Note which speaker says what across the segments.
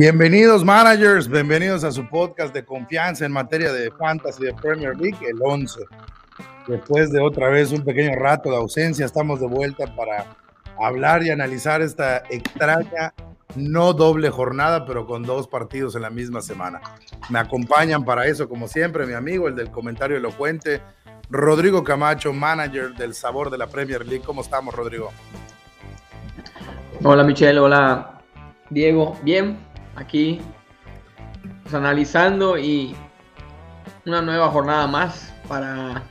Speaker 1: Bienvenidos managers, bienvenidos a su podcast de confianza en materia de fantasy de Premier League, el 11. Después de otra vez un pequeño rato de ausencia, estamos de vuelta para hablar y analizar esta extraña, no doble jornada, pero con dos partidos en la misma semana. Me acompañan para eso, como siempre, mi amigo, el del comentario elocuente, Rodrigo Camacho, manager del sabor de la Premier League. ¿Cómo estamos, Rodrigo?
Speaker 2: Hola, Michelle. Hola, Diego. Bien, aquí pues, analizando y una nueva jornada más para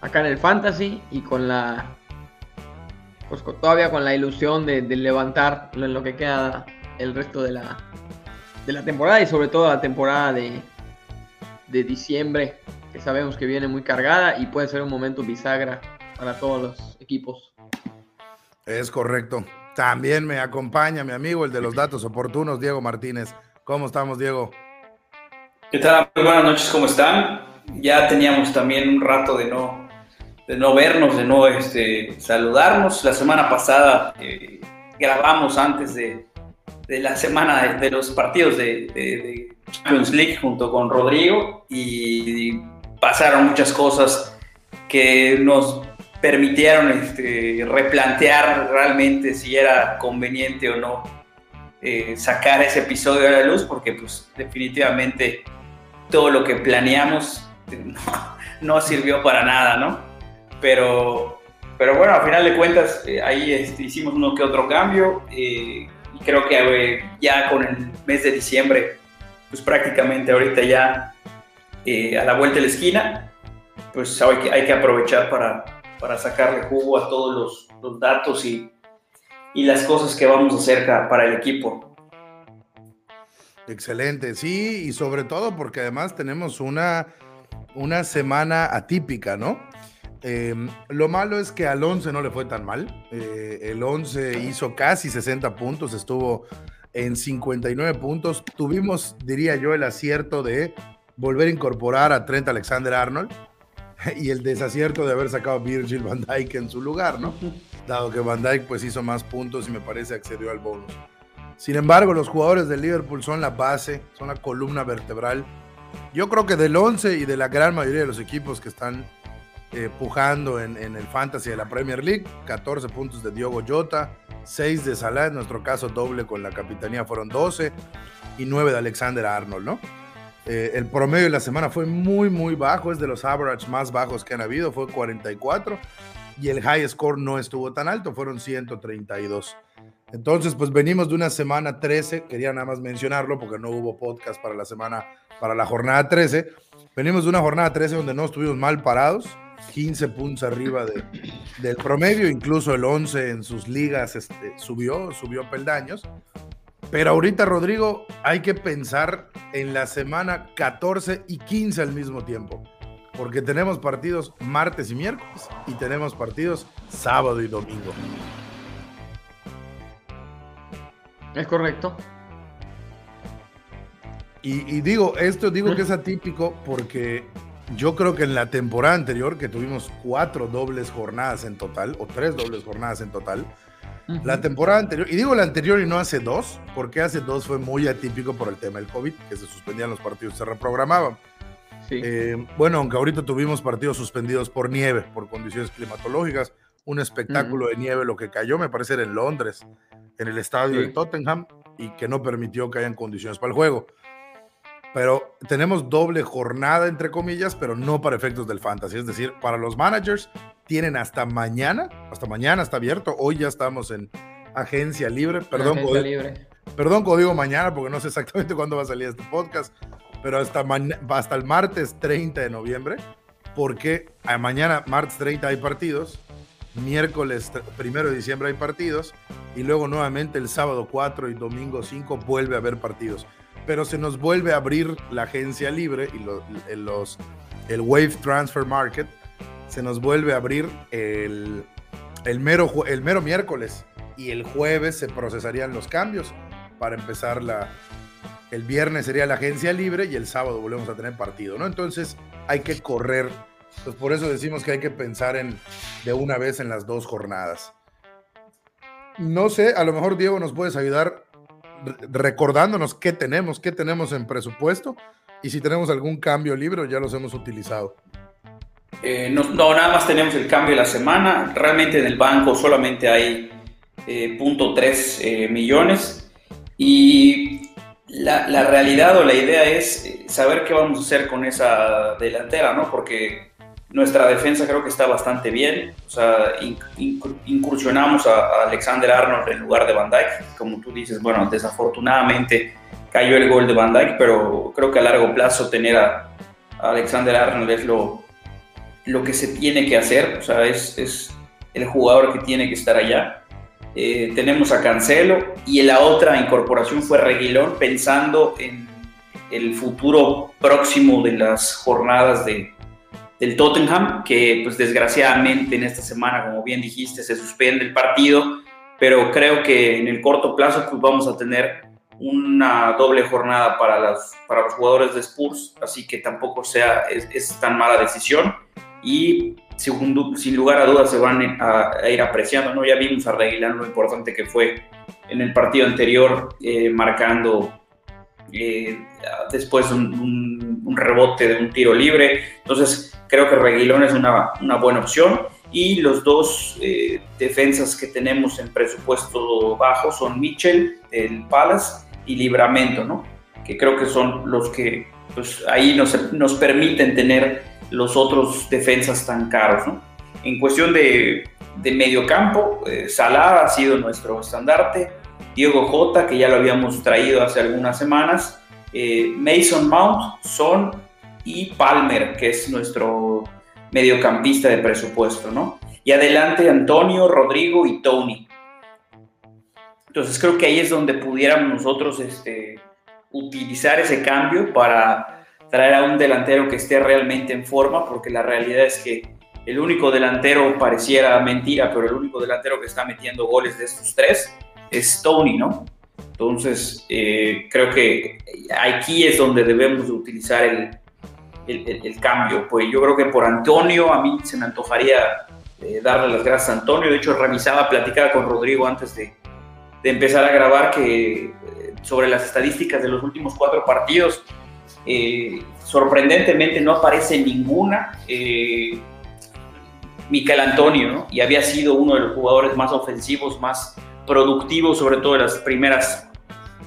Speaker 2: acá en el Fantasy y con la pues todavía con la ilusión de, levantar lo que queda el resto de la, de la temporada y sobre todo la temporada de, de diciembre que sabemos que viene muy cargada y puede ser un momento bisagra para todos los equipos.
Speaker 1: Es correcto. También me acompaña mi amigo, el de los datos oportunos, Diego Martínez. ¿Cómo estamos, Diego?
Speaker 3: ¿Qué tal? buenas noches, ¿cómo están? Ya teníamos también un rato de no, de no vernos, de no este, saludarnos. La semana pasada eh, grabamos antes de, de, la semana de, los partidos de, Champions League junto con Rodrigo y pasaron muchas cosas que nos permitieron este, replantear realmente si era conveniente o no eh, sacar ese episodio a la luz, porque pues definitivamente todo lo que planeamos no, sirvió para nada, ¿no? Pero, pero bueno, al final de cuentas eh, ahí este, hicimos uno que otro cambio eh, y creo que ya con el mes de diciembre, pues prácticamente ahorita ya a la vuelta de la esquina, pues hay que, hay que aprovechar para, para sacarle jugo a todos los, datos y, las cosas que vamos a hacer para el equipo.
Speaker 1: Excelente, sí, y sobre todo porque además tenemos una, una semana atípica, ¿no? Em, lo malo es que al 11 no le fue tan mal. Eh, el 11 hizo casi 60 puntos, estuvo en 59 puntos. Tuvimos, diría yo, el acierto de volver a incorporar a Trent Alexander Arnold y el desacierto de haber sacado a Virgil van Dijk en su lugar, ¿no? Dado que van Dijk pues hizo más puntos y me parece accedió al bonus. Sin embargo, los jugadores del Liverpool son la base, son la columna vertebral. Yo creo que del 11 y de la gran mayoría de los equipos que están eh, pujando en, en, el fantasy de la Premier League, 14 puntos de Diogo Jota, 6 de Salah, en nuestro caso doble con la capitanía fueron 12 y 9 de Alexander Arnold, ¿no? Eh, el promedio de la semana fue muy, muy bajo, es de los average más bajos que han habido, fue 44 y el high score no estuvo tan alto, fueron 132. Entonces, pues venimos de una semana 13, quería nada más mencionarlo porque no hubo podcast para la semana, para la jornada 13. Venimos de una jornada 13 donde no estuvimos mal parados, 15 puntos arriba de, del promedio, incluso el 11 en sus ligas este, subió, subió peldaños. Pero ahorita, Rodrigo, hay que pensar en la semana 14 y 15 al mismo tiempo. Porque tenemos partidos martes y miércoles y tenemos partidos sábado y domingo.
Speaker 2: Es correcto.
Speaker 1: Y, digo, esto digo que es atípico porque yo creo que en la temporada anterior, que tuvimos cuatro dobles jornadas en total, o tres dobles jornadas en total, la temporada anterior, y digo la anterior y no hace dos, porque hace dos fue muy atípico por el tema del COVID, que se suspendían los partidos, se reprogramaban. Eh, bueno, aunque ahorita tuvimos partidos suspendidos por nieve, por condiciones climatológicas, un espectáculo de nieve, lo que cayó, me parece, era en Londres, en el estadio de Tottenham, y que no permitió que hayan condiciones para el juego. Pero tenemos doble jornada, entre comillas, pero no para efectos del fantasy. Es decir, para los managers tienen hasta mañana, hasta mañana está abierto. Hoy ya estamos en agencia libre. Perdón, agencia libre. perdón, digo mañana, porque no sé exactamente cuándo va a salir este podcast, pero hasta, hasta el martes 30 de noviembre, porque mañana, martes 30, hay partidos. Miércoles primero de diciembre hay partidos y luego nuevamente el sábado 4 y domingo 5 vuelve a haber partidos pero se nos vuelve a abrir la agencia libre y los, el Wave Transfer Market, se nos vuelve a abrir el, el, mero, el mero miércoles y el jueves se procesarían los cambios para empezar la... El viernes sería la agencia libre y el sábado volvemos a tener partido, ¿no? Entonces hay que correr. Pues por eso decimos que hay que pensar en de una vez en las dos jornadas. No sé, a lo mejor Diego nos puedes ayudar recordándonos qué tenemos, qué tenemos en presupuesto y si tenemos algún cambio libre ya los hemos utilizado.
Speaker 3: Eh, no, nada más tenemos el cambio de la semana. Realmente en el banco solamente hay eh, .3 eh, millones y la, la, realidad o la idea es eh, saber qué vamos a hacer con esa delantera, ¿no? Porque nuestra defensa creo que está bastante bien. O sea, incursionamos a, Alexander Arnold en lugar de Van Dyke. Como tú dices, bueno, desafortunadamente cayó el gol de Van Dyke, pero creo que a largo plazo tener a, Alexander Arnold es lo, lo que se tiene que hacer. O sea, es, es el jugador que tiene que estar allá. Eh, tenemos a Cancelo y la otra incorporación fue Reguilón pensando en el futuro próximo de las jornadas de, del Tottenham, que pues desgraciadamente en esta semana, como bien dijiste, se suspende el partido, pero creo que en el corto plazo pues vamos a tener una doble jornada para, las, para los jugadores de Spurs, así que tampoco sea, es, tan mala decisión y sin, sin, lugar a dudas se van a, ir apreciando, ¿no? Ya vimos a Reguilán lo importante que fue en el partido anterior, eh, marcando eh, después un, un, rebote de un tiro libre. Entonces, creo que Reguilón es una, una buena opción. Y los dos eh, defensas que tenemos en presupuesto bajo son Mitchell, el Palace, y Libramento, ¿no? Que creo que son los que pues, ahí nos, nos permiten tener los otros defensas tan caros, ¿no? En cuestión de, de medio campo, eh, Salah ha sido nuestro estandarte, Diego Jota, que ya lo habíamos traído hace algunas semanas, eh, Mason Mount, Son y Palmer, que es nuestro mediocampista de presupuesto, ¿no? Y adelante Antonio, Rodrigo y Tony. Entonces creo que ahí es donde pudiéramos nosotros este, utilizar ese cambio para traer a un delantero que esté realmente en forma, porque la realidad es que el único delantero pareciera mentira, pero el único delantero que está metiendo goles de estos tres es Tony, ¿no? Entonces, eh, creo que aquí es donde debemos utilizar el, el, cambio. Pues yo creo que por Antonio, a mí se me antojaría eh, darle las gracias a Antonio. De hecho, revisaba, platicaba con Rodrigo antes de, empezar a grabar que eh, sobre las estadísticas de los últimos cuatro partidos, sorprendentemente no aparece ninguna. Miquel Antonio, y había sido uno de los jugadores más ofensivos, más productivo, sobre todo en las primeras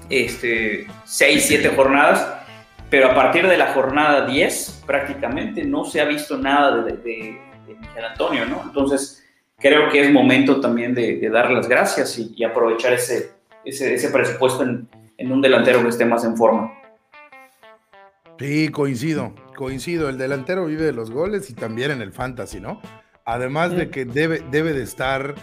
Speaker 3: este, 6, 7 jornadas, pero a partir de la jornada 10 prácticamente no se ha visto nada de, de, Miguel Antonio, ¿no? Entonces creo que es momento también de, de dar las gracias y, aprovechar ese, ese, ese presupuesto en, en, un delantero que esté más en forma.
Speaker 1: Sí, coincido, coincido. El delantero vive de los goles y también en el fantasy, ¿no? Además de que debe, debe de estar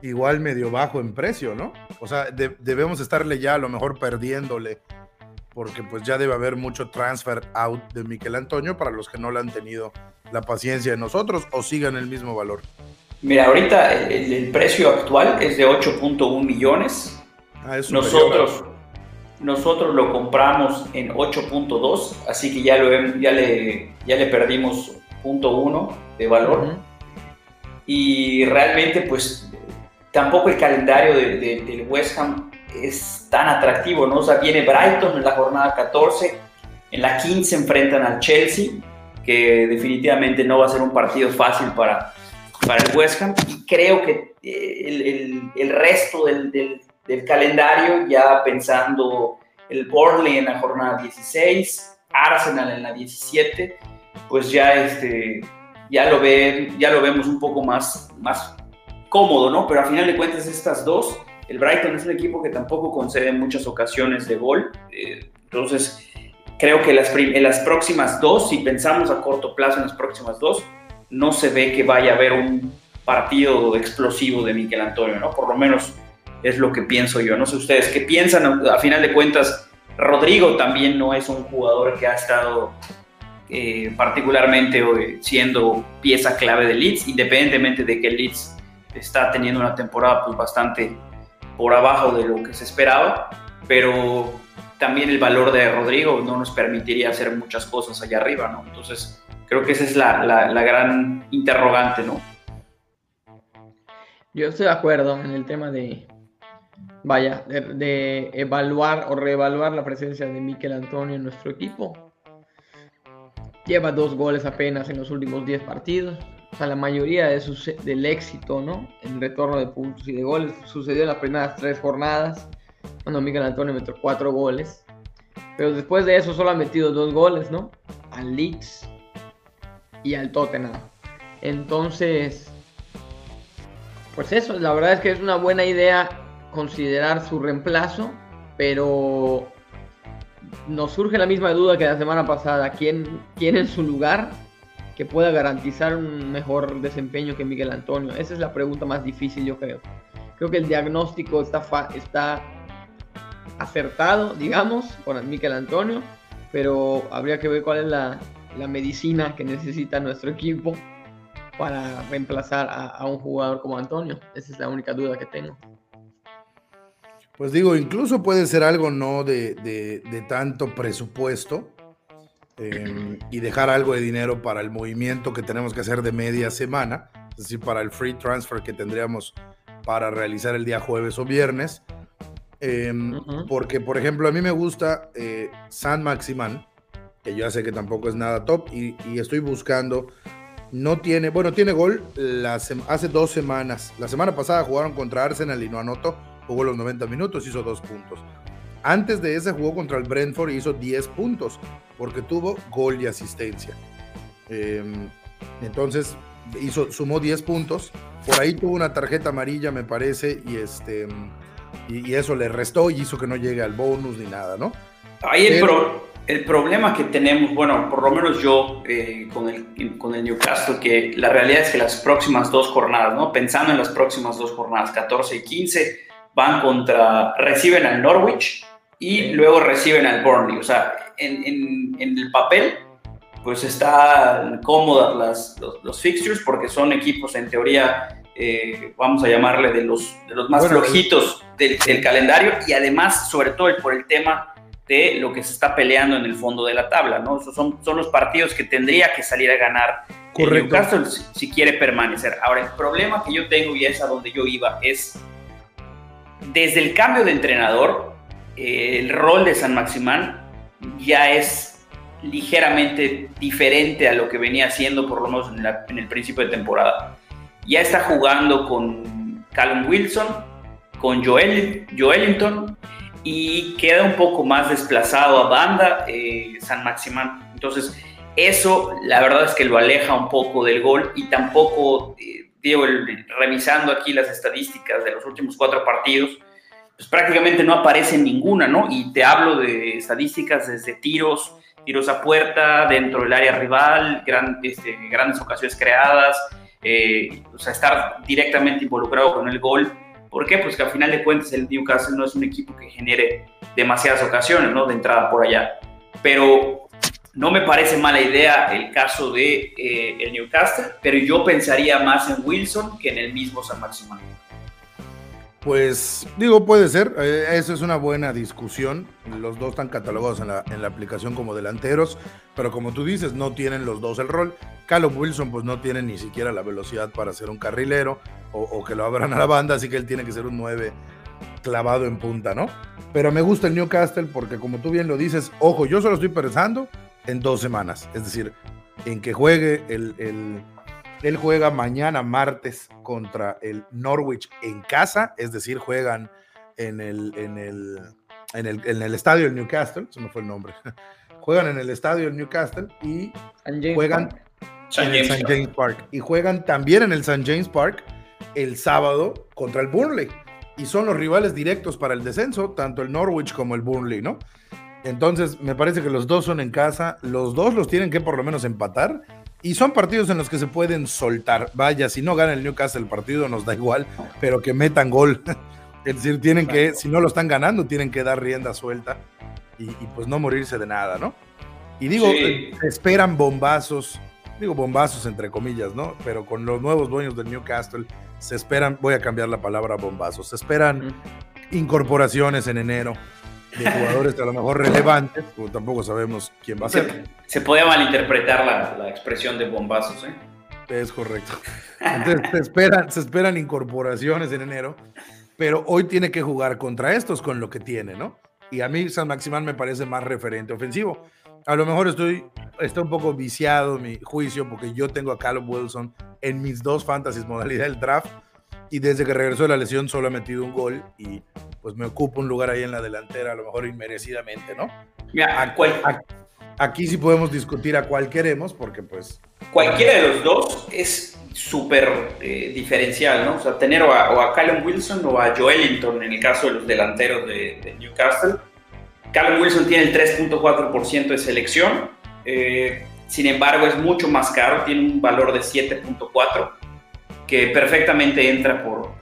Speaker 1: igual medio bajo en precio, ¿no? O sea, debemos estarle ya a lo mejor perdiéndole, porque pues ya debe haber mucho transfer out de Miquel Antonio para los que no le han tenido la paciencia de nosotros o sigan el mismo valor.
Speaker 3: Mira, ahorita el, precio actual es de 8.1 millones. Ah, nosotros, nosotros lo compramos en 8.2, así que ya, lo, ya, le, ya le perdimos 0.1 de valor. Y realmente, pues tampoco el calendario de, del West Ham es tan atractivo, ¿no? O sea, viene Brighton en la jornada 14, en la 15 enfrentan al Chelsea, que definitivamente no va a ser un partido fácil para, para el West Ham, y creo que eh, el, resto del, calendario, ya pensando el Burnley en la jornada 16, Arsenal en la 17, pues ya, este, ya, lo, ve, ya lo vemos un poco más, más cómodo, ¿no? Pero a final de cuentas estas dos, el Brighton es un equipo que tampoco concede muchas ocasiones de gol, eh, entonces creo que en las próximas dos, si pensamos a corto plazo en las próximas dos, no se ve que vaya a haber un partido explosivo de Miguel Antonio, ¿no? Por lo menos es lo que pienso yo. No sé ustedes qué piensan. A final de cuentas, Rodrigo también no es un jugador que ha estado eh, particularmente eh, siendo pieza clave de Leeds, independientemente de que Leeds está teniendo una temporada pues bastante por abajo de lo que se esperaba, pero también el valor de Rodrigo no nos permitiría hacer muchas cosas allá arriba, ¿no? Entonces, creo que esa es la, la, gran interrogante, ¿no?
Speaker 2: Yo estoy de acuerdo en el tema de, vaya, de, evaluar o reevaluar la presencia de Miquel Antonio en nuestro equipo. Lleva dos goles apenas en los últimos 10 partidos. O sea, la mayoría de del éxito, ¿no? En retorno de puntos y de goles sucedió en las primeras tres jornadas, cuando Miguel Antonio metió cuatro goles. Pero después de eso solo ha metido dos goles, ¿no? Al Leeds y al Tottenham. Entonces, pues eso, la verdad es que es una buena idea considerar su reemplazo, pero nos surge la misma duda que la semana pasada. ¿Quién, quién en su lugar que pueda garantizar un mejor desempeño que Miguel Antonio? Esa es la pregunta más difícil, yo creo. Creo que el diagnóstico está, está acertado, digamos, con Miguel Antonio, pero habría que ver cuál es la, la medicina que necesita nuestro equipo para reemplazar a, un jugador como Antonio. Esa es la única duda que tengo.
Speaker 1: Pues digo, incluso puede ser algo no de, tanto presupuesto em, y dejar algo de dinero para el movimiento que tenemos que hacer de media semana, es decir, para el free transfer que tendríamos para realizar el día jueves o viernes. Em, porque, por ejemplo, a mí me gusta eh, San Maximán, que yo ya sé que tampoco es nada top, y, y estoy buscando no tiene, bueno, tiene gol hace dos semanas. La semana pasada jugaron contra Arsenal y no anotó. Jugó los 90 minutos, hizo dos puntos. Antes de ese jugó contra el Brentford y hizo 10 puntos, porque tuvo gol y asistencia. Em, entonces, hizo, sumó 10 puntos. Por ahí tuvo una tarjeta amarilla, me parece, y, este, y, eso le restó y hizo que no llegue al bonus ni nada, ¿no?
Speaker 3: Ahí el, pro, el problema que tenemos, bueno, por lo menos yo eh, con, el, con el Newcastle, que la realidad es que las próximas dos jornadas, ¿no? Pensando en las próximas dos jornadas, 14 y 15, van contra, reciben al Norwich y luego reciben al Burnley. O sea, en, en, en el papel, pues están cómodas las, los, fixtures porque son equipos en teoría, eh, vamos a llamarle de los, de los más flojitos del, del, calendario y además, sobre todo por el tema de lo que se está peleando en el fondo de la tabla, ¿no? Esos son, son los partidos que tendría que salir a ganar Correcto. Newcastle si, quiere permanecer. Ahora, el problema que yo tengo, y es a donde yo iba, es desde el cambio de entrenador, el rol de San Maximán ya es ligeramente diferente a lo que venía haciendo por lo menos en, en el principio de temporada. Ya está jugando con Callum Wilson, con Joel, Joelinton y queda un poco más desplazado a banda eh, San Maximán. Entonces, eso la verdad es que lo aleja un poco del gol y tampoco, eh, digo, revisando aquí las estadísticas de los últimos cuatro partidos, pues prácticamente no aparece ninguna, ¿no? Y te hablo de estadísticas desde tiros, tiros a puerta, dentro del área rival, este, grandes ocasiones creadas, eh, o sea, estar directamente involucrado con el gol ¿Por qué? Pues que al final de cuentas el Newcastle no es un equipo que genere demasiadas ocasiones, ¿no? De entrada por allá. Pero no me parece mala idea el caso de eh, el Newcastle, pero yo pensaría más en Wilson que en el mismo San Maximiliano.
Speaker 1: Pues digo, puede ser, eh, eso es una buena discusión. Los dos están catalogados en la, en la, aplicación como delanteros, pero como tú dices, no tienen los dos el rol. Callum Wilson pues no tiene ni siquiera la velocidad para ser un carrilero o, que lo abran a la banda, así que él tiene que ser un 9 clavado en punta, ¿no? Pero me gusta el Newcastle porque como tú bien lo dices, ojo, yo solo estoy pensando en dos semanas, es decir, en que juegue el él juega mañana martes contra el Norwich en casa, es decir, juegan en el, en el, en el, en el estadio del Newcastle, se me fue el nombre. juegan en el estadio del Newcastle y juegan en el St. James Park. Y juegan también en el St. James Park el sábado contra el Burnley. Y son los rivales directos para el descenso, tanto el Norwich como el Burnley, ¿no? Entonces, me parece que los dos son en casa, los dos los tienen que por lo menos empatar y son partidos en los que se pueden soltar. Vaya, si no gana el Newcastle el partido nos da igual, pero que metan gol. es decir, tienen que, si no lo están ganando, tienen que dar rienda suelta y, pues no morirse de nada, ¿no? Y digo, eh, esperan bombazos, digo bombazos entre comillas, ¿no? Pero con los nuevos dueños del Newcastle se esperan, voy a cambiar la palabra bombazos, se esperan incorporaciones en enero de jugadores a lo mejor relevantes, como tampoco sabemos quién va a ser.
Speaker 3: Se, puede malinterpretar la, la, expresión de bombazos, ¿eh?
Speaker 1: Es correcto. Entonces se esperan, se esperan incorporaciones en enero pero hoy tiene que jugar contra estos con lo que tiene, ¿no? Y a mí San Maximán me parece más referente ofensivo. A lo mejor estoy está un poco viciado mi juicio porque yo tengo a Caleb Wilson en mis dos fantasies modalidad del draft y desde que regresó de la lesión solo ha metido un gol y pues me ocupa un lugar ahí en la delantera, a lo mejor inmerecidamente, ¿no?
Speaker 3: Mira,
Speaker 1: aquí sí podemos discutir a cuál queremos porque pues...
Speaker 3: Cualquiera de los dos es súper eh, diferencial, ¿no? O sea, tener o a, o Callum Wilson o a Joelinton en el caso de los delanteros de, Newcastle. Callum Wilson tiene el 3.4% de selección, eh, sin embargo es mucho más caro, tiene un valor de 7.4 que perfectamente entra por,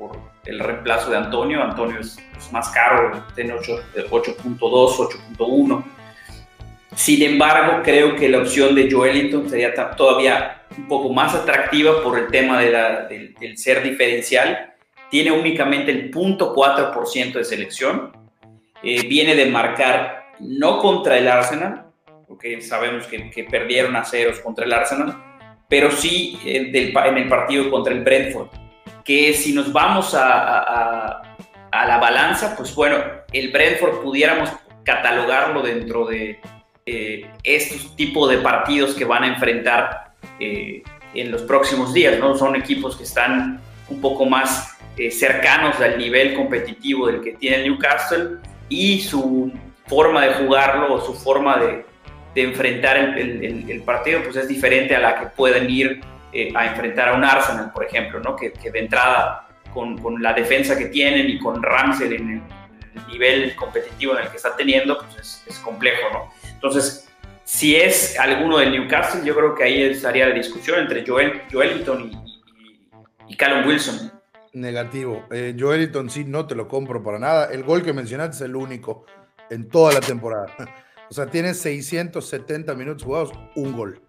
Speaker 3: el reemplazo de Antonio. Antonio es, más caro, tiene 8.2, 8.1. Sin embargo, creo que la opción de Joelinton sería todavía un poco más atractiva por el tema de del, ser diferencial. Tiene únicamente el 0.4% de selección. Eh, viene de marcar no contra el Arsenal, porque sabemos que perdieron a ceros contra el Arsenal, pero sí eh, en el partido contra el Brentford, que si nos vamos a, a, la balanza, pues bueno, el Brentford pudiéramos catalogarlo dentro de eh, estos tipos de partidos que van a enfrentar eh, en los próximos días, ¿no? Son equipos que están un poco más cercanos al nivel competitivo del que tiene el Newcastle y su forma de jugarlo o su forma de, de enfrentar el, partido, pues es diferente a la que pueden ir eh, a enfrentar a un Arsenal, por ejemplo, ¿no? que, de entrada, con, con, la defensa que tienen y con Ramsey en el, nivel competitivo en el que está teniendo, pues es, complejo. ¿no? Entonces, si es alguno del Newcastle, yo creo que ahí estaría la discusión entre Joel, Joelinton y, y, Callum Wilson.
Speaker 1: Negativo. Eh, Joelinton sí, no te lo compro para nada. El gol que mencionaste es el único en toda la temporada. O sea, tiene 670 minutos jugados, un gol.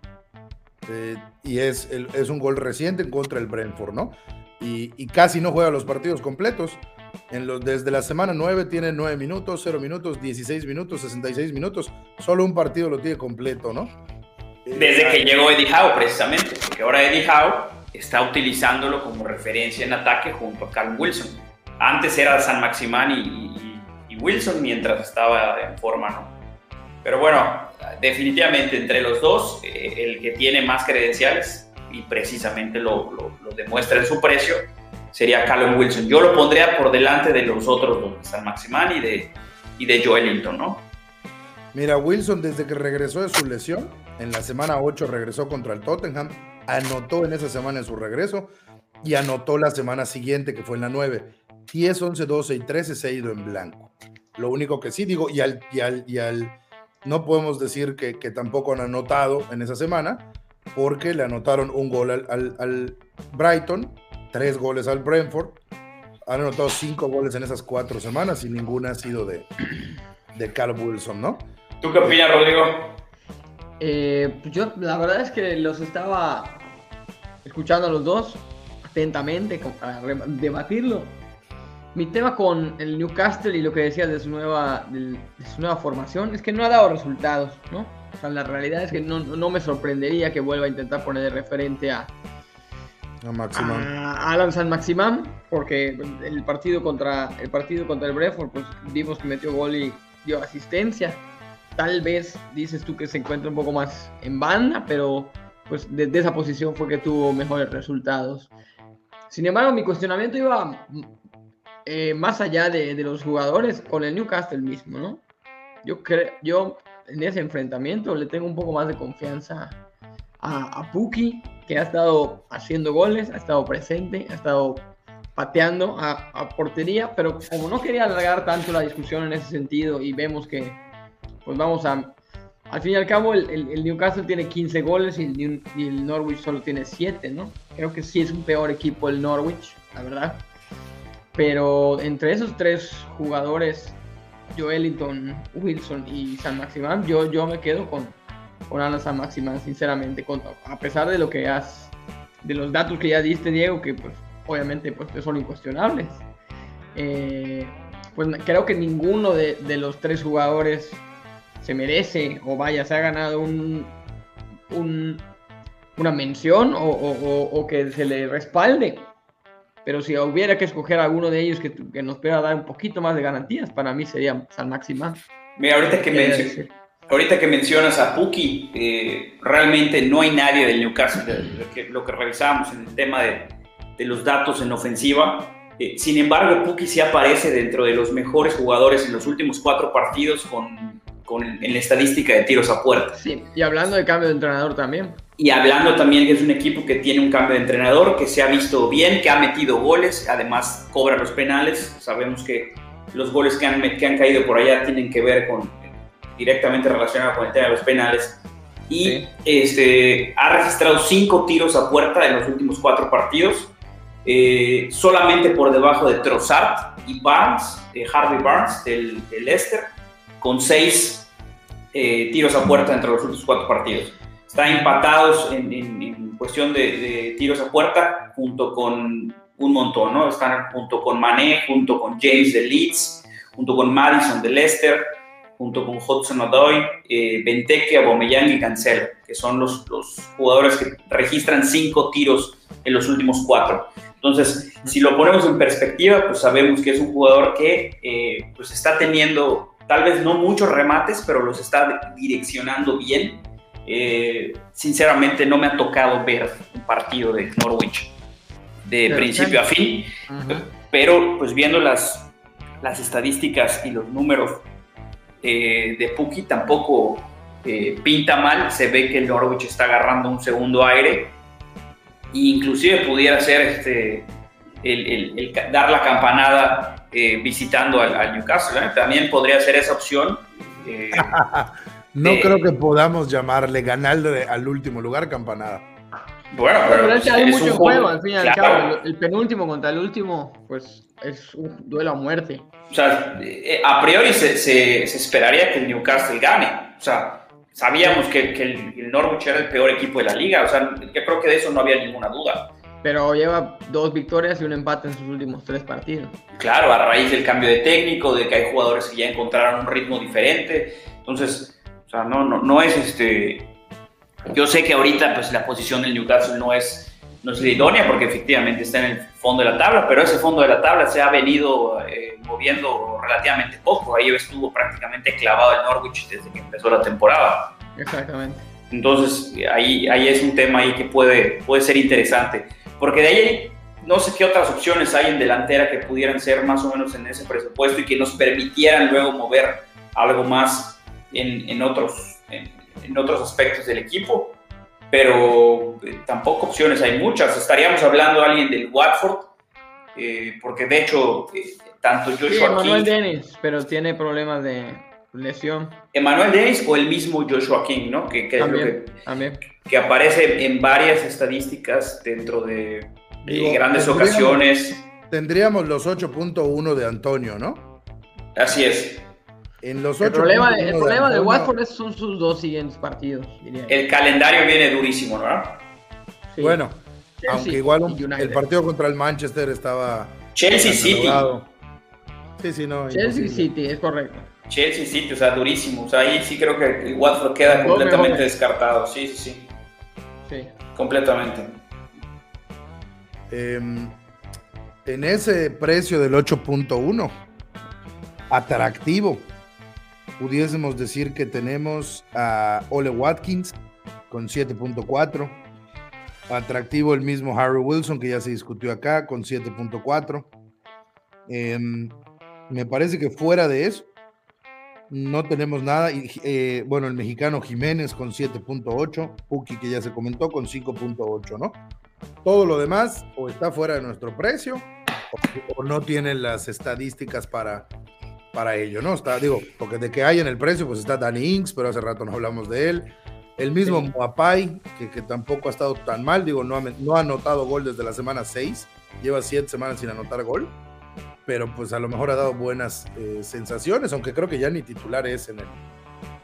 Speaker 1: Eh, y es, es un gol reciente en contra del Brentford, ¿no? Y, casi no juega los partidos completos. En los, desde la semana 9 tiene 9 minutos, 0 minutos, 16 minutos, 66 minutos. Solo un partido lo tiene completo, ¿no?
Speaker 3: Desde que eh, llegó Eddie Howe, precisamente, porque ahora Eddie Howe está utilizándolo como referencia en ataque junto a Carl Wilson. Antes era San Maximán y, y Wilson mientras estaba en forma, ¿no? Pero bueno, definitivamente entre los dos, eh, el que tiene más credenciales y precisamente lo, lo, demuestra en su precio sería Callum Wilson. Yo lo pondría por delante de los otros dos, de San Maximán y de, y de Joelinton, ¿no?
Speaker 1: Mira, Wilson desde que regresó de su lesión, en la semana 8 regresó contra el Tottenham, anotó en esa semana en su regreso y anotó la semana siguiente, que fue en la 9. 10, 11, 12 y 13 se ha ido en blanco. Lo único que sí digo, y al, y al, y al no podemos decir que, tampoco han anotado en esa semana, porque le anotaron un gol al, Brighton, tres goles al Brentford. Han anotado cinco goles en esas cuatro semanas y ninguna ha sido de, de Carl Wilson, ¿no?
Speaker 3: ¿Tú qué opinas, Rodrigo?
Speaker 2: Eh, pues yo la verdad es que los estaba escuchando a los dos atentamente para debatirlo mi tema con el Newcastle y lo que decías de su nueva, de, su nueva formación es que no ha dado resultados, ¿no? O sea, la realidad es que no, me sorprendería que vuelva a intentar poner de referente a, a, Alan San Maximán, porque el partido contra el partido contra el Brentford, pues vimos que metió gol y dio asistencia. Tal vez dices tú que se encuentra un poco más en banda, pero pues desde esa posición fue que tuvo mejores resultados. Sin embargo, mi cuestionamiento iba eh, más allá de, los jugadores, con el Newcastle mismo, ¿no? Yo creo, yo en ese enfrentamiento le tengo un poco más de confianza a, a Puki, que ha estado haciendo goles, ha estado presente, ha estado pateando a, portería, pero como no quería alargar tanto la discusión en ese sentido y vemos que, pues vamos a, al fin y al cabo el, Newcastle tiene 15 goles y el, y el, Norwich solo tiene 7, ¿no? Creo que sí es un peor equipo el Norwich, la verdad. Pero entre esos tres jugadores, Joelinton, Wilson y San Maximán, yo, yo me quedo con, con San Maximán, sinceramente, a pesar de lo que has, de los datos que ya diste, Diego, que pues obviamente pues, son incuestionables. Eh, pues creo que ninguno de, de, los tres jugadores se merece o vaya, se ha ganado un, un una mención o, o, que se le respalde pero si hubiera que escoger alguno de ellos que, que nos pueda dar un poquito más de garantías, para mí sería San Máxima.
Speaker 3: Mira, ahorita que, mencionas, ahorita que mencionas a Puki, eh, realmente no hay nadie del Newcastle, lo que, lo que revisamos en el tema de, de los datos en ofensiva. Eh, sin embargo, Puki sí aparece dentro de los mejores jugadores en los últimos cuatro partidos con, con, en la estadística de tiros a puerta.
Speaker 2: Sí, y hablando de cambio de entrenador también.
Speaker 3: Y hablando también que es un equipo que tiene un cambio de entrenador, que se ha visto bien, que ha metido goles, además cobra los penales. Sabemos que los goles que han, que han caído por allá tienen que ver con directamente relacionado con el tema de los penales. Y sí. este, ha registrado cinco tiros a puerta en los últimos cuatro partidos, eh, solamente por debajo de Trossard y Barnes, eh, Harvey Barnes del, del Leicester, con seis eh, tiros a puerta entre los últimos cuatro partidos están empatados en, en, en cuestión de, de, tiros a puerta junto con un montón, ¿no? Están junto con Mané, junto con James de Leeds, junto con Madison de Leicester, junto con Hudson Odoi, eh, Benteke, Aubameyang y Cancelo, que son los, los, jugadores que registran cinco tiros en los últimos cuatro. Entonces, si lo ponemos en perspectiva, pues sabemos que es un jugador que eh, pues está teniendo tal vez no muchos remates, pero los está direccionando bien. Eh, sinceramente no me ha tocado ver un partido de Norwich de pero principio a fin, uh -huh. pero pues viendo las, las estadísticas y los números eh, de Puki tampoco eh, pinta mal, se ve que el Norwich está agarrando un segundo aire. E inclusive pudiera ser este, el, el, el dar la campanada eh, visitando al, al Newcastle, ¿eh? también podría ser esa opción.
Speaker 1: No de... creo que podamos llamarle ganarle al último lugar campanada.
Speaker 2: Bueno, pero, pero es, hay mucho juego, al fin y al claro. cabo. El, el, penúltimo contra el último, pues es un duelo a muerte.
Speaker 3: O sea, a priori se, se, se esperaría que el Newcastle gane. O sea, sabíamos que, que el, el, Norwich era el peor equipo de la liga. O sea, yo creo que de eso no había ninguna duda.
Speaker 2: Pero lleva dos victorias y un empate en sus últimos tres partidos.
Speaker 3: Claro, a raíz del cambio de técnico, de que hay jugadores que ya encontraron un ritmo diferente. Entonces, o sea, no, no, no es este. Yo sé que ahorita pues, la posición del Newcastle no es, no es la idónea porque efectivamente está en el fondo de la tabla, pero ese fondo de la tabla se ha venido eh, moviendo relativamente poco. Ahí estuvo prácticamente clavado el Norwich desde que empezó la temporada.
Speaker 2: Exactamente.
Speaker 3: Entonces, ahí, ahí es un tema ahí que puede, puede ser interesante. Porque de ahí no sé qué otras opciones hay en delantera que pudieran ser más o menos en ese presupuesto y que nos permitieran luego mover algo más en, en otros, en, en, otros aspectos del equipo, pero eh, tampoco opciones hay muchas. Estaríamos hablando de alguien del Watford, eh, porque de hecho, eh, tanto Joshua
Speaker 2: sí, Emanuel King, Dennis, pero tiene problemas de lesión.
Speaker 3: Emanuel Dennis o el mismo Joshua King, ¿no? Que, que,
Speaker 2: también, que, también.
Speaker 3: Que aparece en varias estadísticas dentro de, Digo, grandes tendríamos, ocasiones.
Speaker 1: Tendríamos los 8.1 de Antonio, ¿no?
Speaker 3: Así es.
Speaker 2: En los el problema, de, el problema de, de Watford son sus dos siguientes partidos.
Speaker 3: Diría. El calendario viene durísimo, ¿no?
Speaker 1: Sí. Bueno, Chelsea aunque igual un, el partido contra el Manchester estaba.
Speaker 3: Chelsea City.
Speaker 1: Sí, sí, no.
Speaker 2: Chelsea imposible. City, es correcto.
Speaker 3: Chelsea City, o sea, durísimo. O sea, ahí sí creo que el Watford queda completamente descartado. Sí, sí, sí.
Speaker 2: Sí.
Speaker 3: Completamente.
Speaker 1: Eh, en ese precio del 8.1, atractivo pudiésemos decir que tenemos a Ole Watkins con 7.4. Atractivo el mismo Harry Wilson, que ya se discutió acá, con 7.4. Eh, me parece que fuera de eso, no tenemos nada. Y, eh, bueno, el mexicano Jiménez con 7.8, Puki que ya se comentó con 5.8, ¿no? Todo lo demás o está fuera de nuestro precio o, o no tienen las estadísticas para, para ello, ¿no? Está, digo, porque de que hay en el precio, pues está Danny Inks, pero hace rato no hablamos de él. El mismo sí. Moapai, que, que, tampoco ha estado tan mal, digo, no ha, no ha anotado gol desde la semana 6, lleva 7 semanas sin anotar gol, pero pues a lo mejor ha dado buenas eh, sensaciones, aunque creo que ya ni titular es en el,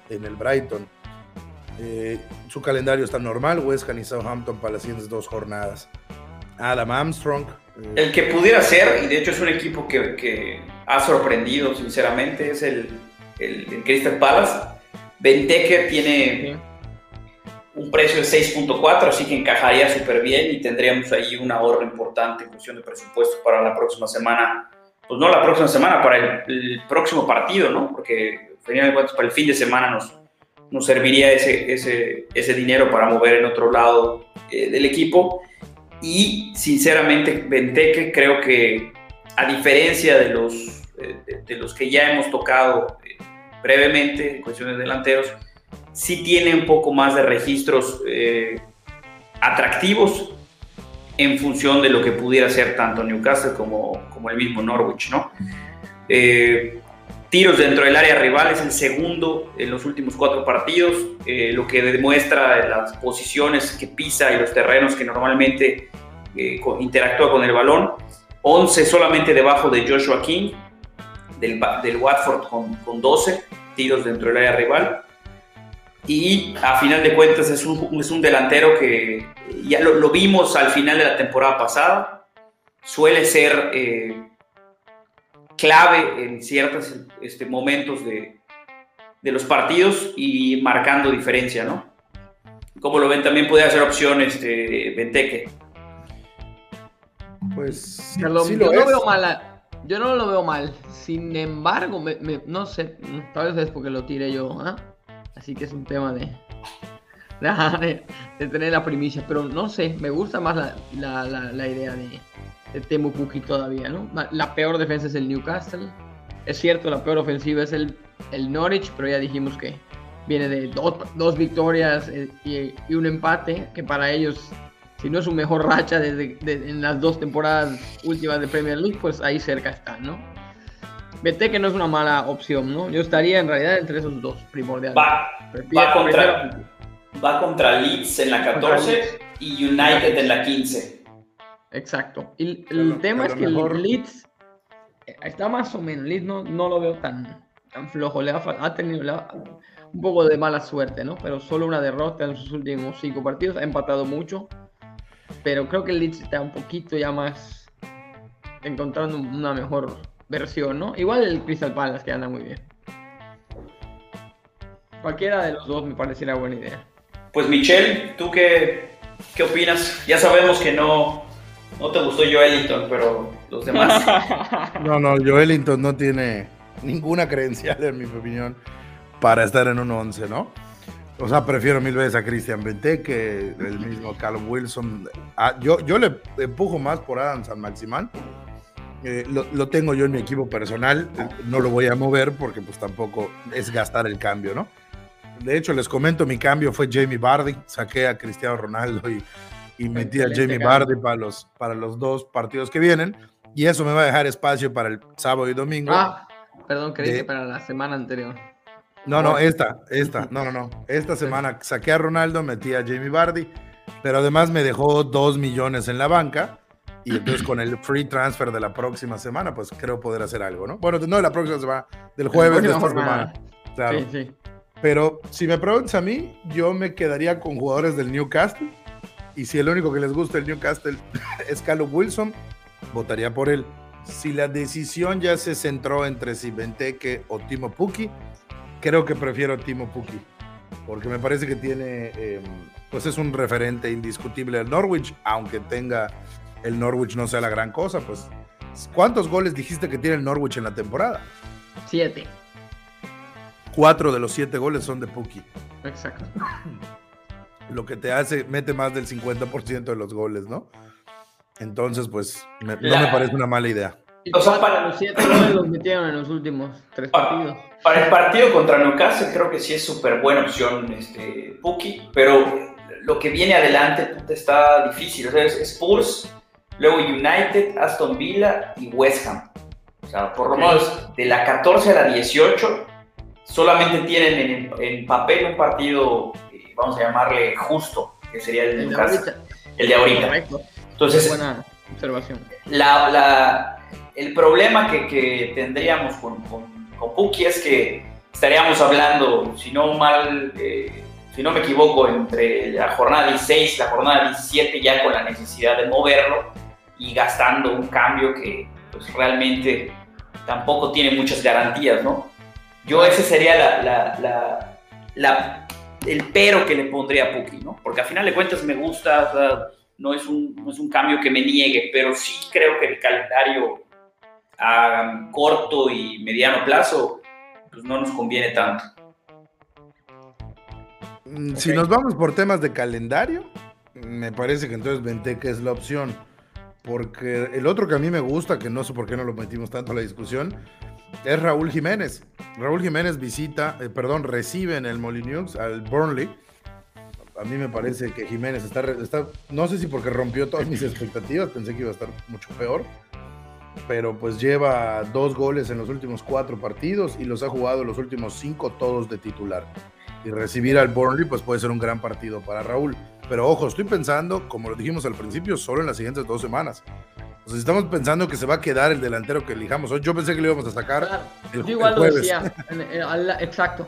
Speaker 1: en el Brighton. Eh, su calendario está normal, West Ham y Southampton para las siguientes dos jornadas. Adam Armstrong.
Speaker 3: Eh, el que pudiera ser, y de hecho es un equipo que, que ha sorprendido, sinceramente, es el, el, el Crystal Palace. Benteke tiene un precio de 6.4, así que encajaría súper bien y tendríamos ahí un ahorro importante en cuestión de presupuesto para la próxima semana. Pues no la próxima semana, para el, próximo partido, ¿no? Porque para el fin de semana nos, nos serviría ese, ese, ese dinero para mover en otro lado eh, del equipo. Y sinceramente, Benteke creo que a diferencia de los, eh, de, los que ya hemos tocado eh, brevemente en cuestiones de delanteros, sí tiene un poco más de registros atractivos en función de lo que pudiera ser tanto Newcastle como, como el mismo Norwich, ¿no? Eh, tiros dentro del área rival es el segundo en los últimos cuatro partidos, eh, lo que demuestra las posiciones que pisa y los terrenos que normalmente interactúa con el balón. 11 solamente debajo de Joshua King, del, del Watford con, con 12 tiros dentro del área rival y a final de cuentas es un, es un delantero que ya lo, vimos al final de la temporada pasada, suele ser eh, clave en ciertos este, momentos de, de, los partidos y marcando diferencia, ¿no? Como lo ven, también puede hacer opción este, Benteke.
Speaker 2: Pues yo no veo mal, yo no lo veo mal. Sin embargo, no sé, tal vez es porque lo tiré yo, ¿ah? Así que es un tema de, de, tener la primicia. Pero no sé, me gusta más la, idea de, de Temu todavía, ¿no? La peor defensa es el Newcastle. Es cierto, la peor ofensiva es el, el Norwich, pero ya dijimos que viene de dos, dos victorias eh, y, un empate, que para ellos, si no es su mejor racha desde, en las dos temporadas últimas de Premier League, pues ahí cerca están, ¿no? Vete que no es una mala opción, ¿no? Yo estaría en realidad entre esos dos primordiales.
Speaker 3: Va, contra, va contra Leeds en la 14 y United en la 15.
Speaker 2: Exacto. Y el tema es que Leeds eh, está más o menos. Leeds no, no lo veo tan, tan flojo. Le ha, tenido un poco de mala suerte, ¿no? Pero solo una derrota en sus últimos cinco partidos. Ha empatado mucho. Pero creo que el Leeds está un poquito ya más encontrando una mejor versión, ¿no? Igual el Crystal Palace que anda muy bien. Cualquiera de los dos me parecería buena idea.
Speaker 3: Pues Michelle, ¿tú qué, qué opinas? Ya sabemos que no, no te gustó Joelinton, pero los demás.
Speaker 1: no, no, Joelinton no tiene ninguna credencial, en mi opinión, para estar en un 11, ¿no? O sea, prefiero mil veces a Christian Bente que el mismo Callum Wilson. Ah, yo, yo le empujo más por Adam San Maximán, eh, lo, tengo yo en mi equipo personal, no lo voy a mover porque pues tampoco es gastar el cambio, ¿no? De hecho, les comento, mi cambio fue Jamie Bardi, saqué a Cristiano Ronaldo y, y metí a Jamie Bardi para los, para los dos partidos que vienen y eso me va a dejar espacio para el sábado y domingo.
Speaker 2: Ah, perdón, creí que para la semana anterior.
Speaker 1: No, no, esta, esta, no, no, no. Esta semana saqué a Ronaldo, metí a Jamie Bardi, pero además me dejó dos millones en la banca y entonces con el free transfer de la próxima semana, pues creo poder hacer algo, ¿no? Bueno, no de la próxima semana, del jueves de esta semana. Claro. Sí, sí. Pero si me preguntas a mí, yo me quedaría con jugadores del Newcastle. Y si el único que les gusta el Newcastle es Callum Wilson, votaría por él. Si la decisión ya se centró entre si Benteke o Timo Puki, creo que prefiero Timo Puki. Porque me parece que tiene, em, pues es un referente indiscutible del Norwich, aunque tenga el Norwich no sea la gran cosa, pues. ¿Cuántos goles dijiste que tiene el Norwich en la temporada?
Speaker 2: Siete.
Speaker 1: Cuatro de los siete goles son de Puki.
Speaker 2: Exacto.
Speaker 1: Lo que te hace, mete más del 50% de los goles, ¿no? Entonces, pues, no me parece una mala idea.
Speaker 2: O sea, para los siete goles los metieron en los últimos tres partidos.
Speaker 3: Para el partido contra Newcastle creo que sí es súper buena opción este Puki, pero lo que viene adelante está difícil. O sea, es Spurs, luego United, Aston Villa y West Ham. O sea, por lo menos de la 14 a la 18 solamente tienen en, papel un partido, eh, vamos a llamarle justo, que sería el, de ahorita. El de ahorita. Entonces,
Speaker 2: buena observación.
Speaker 3: el problema que, tendríamos con, con, Puki es que estaríamos hablando, si no mal, eh, si no me equivoco, entre la jornada 16 y la jornada 17 ya con la necesidad de moverlo y gastando un cambio que pues, realmente tampoco tiene muchas garantías, ¿no? Yo ese sería la, la, la, el pero que le pondría a Puki, ¿no? Porque al final de cuentas me gusta, no, es un, no es un cambio que me niegue, pero sí creo que el calendario a corto y mediano plazo pues no nos conviene tanto.
Speaker 1: Mm, si nos vamos por temas de calendario, me parece que entonces Venteca es la opción. Porque el otro que a mí me gusta, que no sé por qué no lo metimos tanto a la discusión, es Raúl Jiménez. Raúl Jiménez visita, eh, perdón, recibe en el Molineux al Burnley. A mí me parece que Jiménez está, está, no sé si porque rompió todas mis expectativas, pensé que iba a estar mucho peor, pero pues lleva dos goles en los últimos cuatro partidos y los ha jugado los últimos cinco todos de titular. Y recibir al Burnley pues puede ser un gran partido para Raúl. Pero ojo, estoy pensando, como lo dijimos al principio, solo en las siguientes dos semanas. O sea, si estamos pensando que se va a quedar el delantero que elijamos hoy, yo pensé que lo íbamos a sacar
Speaker 2: el, yo igual lo decía, exacto.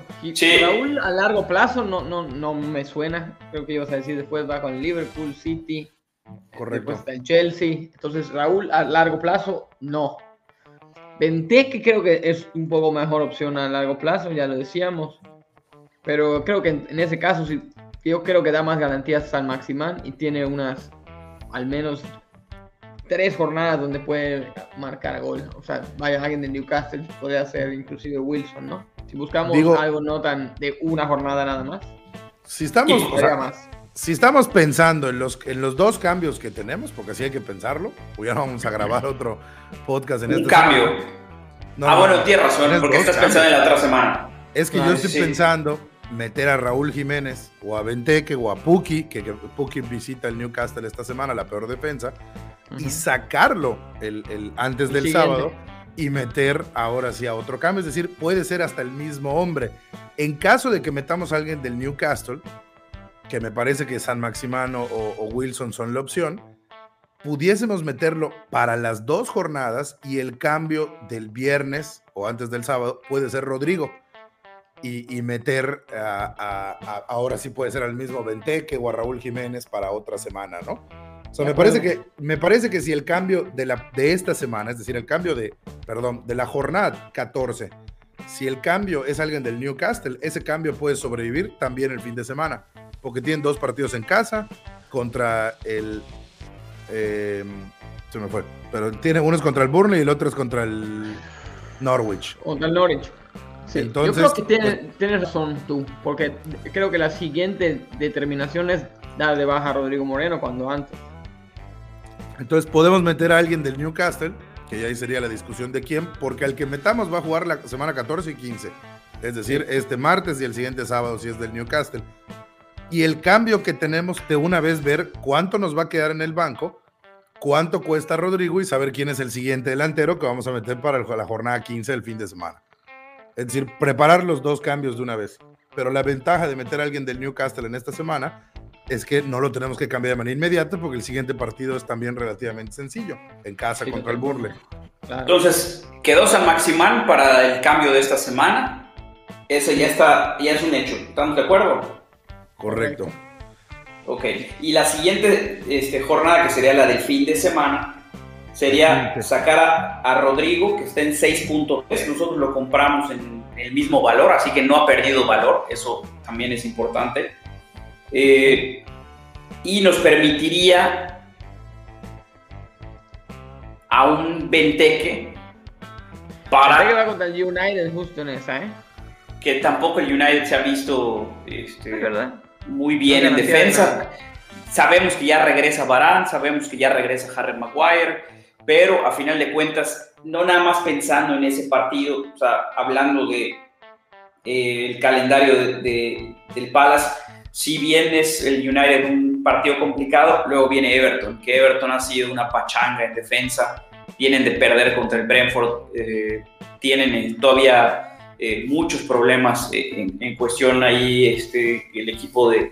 Speaker 2: Raúl a largo plazo no, no, no me suena, creo que ibas a decir después va con Liverpool, City, Correcto. después está el Chelsea, entonces Raúl a largo plazo no. que creo que es un poco mejor opción a largo plazo, ya lo decíamos, pero creo que en, ese caso sí, yo creo que da más garantías San Maximán y tiene unas al menos tres jornadas donde puede marcar gol. O sea, vaya alguien de Newcastle, podría ser inclusive Wilson, ¿no? Si buscamos algo no tan de una jornada nada más.
Speaker 1: Si estamos, si estamos pensando en los, en los dos cambios que tenemos, porque así hay que pensarlo, pues ya vamos a grabar otro podcast en
Speaker 3: Un este cambio. ah, bueno, tienes razón, porque estás pensando en la otra semana.
Speaker 1: Es que yo estoy pensando meter a Raúl Jiménez o a Venteque o a Puki, que, que Puki visita el Newcastle esta semana, la peor defensa, y sacarlo el, antes del sábado y meter ahora sí a otro cambio. Es decir, puede ser hasta el mismo hombre. En caso de que metamos a alguien del Newcastle, que me parece que San Maximano o, Wilson son la opción, pudiésemos meterlo para las dos jornadas y el cambio del viernes o antes del sábado puede ser Rodrigo. Y, meter a, ahora sí puede ser al mismo Venteque o a Raúl Jiménez para otra semana, ¿no? O sea, me parece, que, me parece que si el cambio de, la, de esta semana, es decir, el cambio de, perdón, de la jornada 14, si el cambio es alguien del Newcastle, ese cambio puede sobrevivir también el fin de semana, porque tienen dos partidos en casa contra el... Em, se me fue, pero tiene uno es contra el Burnley y el otro es contra el Norwich.
Speaker 2: Contra el Norwich. Sí, Entonces, yo creo que tienes, pues tienes razón tú, porque creo que la siguiente determinación es dar de baja a Rodrigo Moreno cuando antes.
Speaker 1: Entonces podemos meter a alguien del Newcastle, que ya ahí sería la discusión de quién, porque al que metamos va a jugar la semana 14 y 15. Es decir, este martes y el siguiente sábado si es del Newcastle. Y el cambio que tenemos de una vez ver cuánto nos va a quedar en el banco, cuánto cuesta Rodrigo y saber quién es el siguiente delantero que vamos a meter para la jornada 15 del fin de semana. Es decir, preparar los dos cambios de una vez. Pero la ventaja de meter a alguien del Newcastle en esta semana es que no lo tenemos que cambiar de manera inmediata porque el siguiente partido es también relativamente sencillo, en casa contra el Burle.
Speaker 3: Entonces, quedó San Maximán para el cambio de esta semana. Ese ya está, ya es un hecho. ¿Estamos de acuerdo?
Speaker 1: Correcto.
Speaker 3: Ok, y la siguiente este, jornada, que sería la del fin de semana, sería sacar a, Rodrigo, que está en 6.3. Nosotros lo compramos en el mismo valor, así que no ha perdido valor. Eso también es importante. Eh, y nos permitiría a un Venteque
Speaker 2: para... que va contra el United justo en esa, ¿eh?
Speaker 3: Que tampoco el United se ha visto este, ¿verdad? muy bien en defensa. Sabemos que ya regresa Barán, sabemos que ya regresa Harry Maguire, pero a final de cuentas, no nada más pensando en ese partido, o sea, hablando de eh, el calendario de, del Palace, si bien es el United un partido complicado, luego viene Everton, que Everton ha sido una pachanga en defensa, vienen de perder contra el Brentford, eh, tienen eh, todavía eh, muchos problemas en, cuestión ahí este, el equipo de,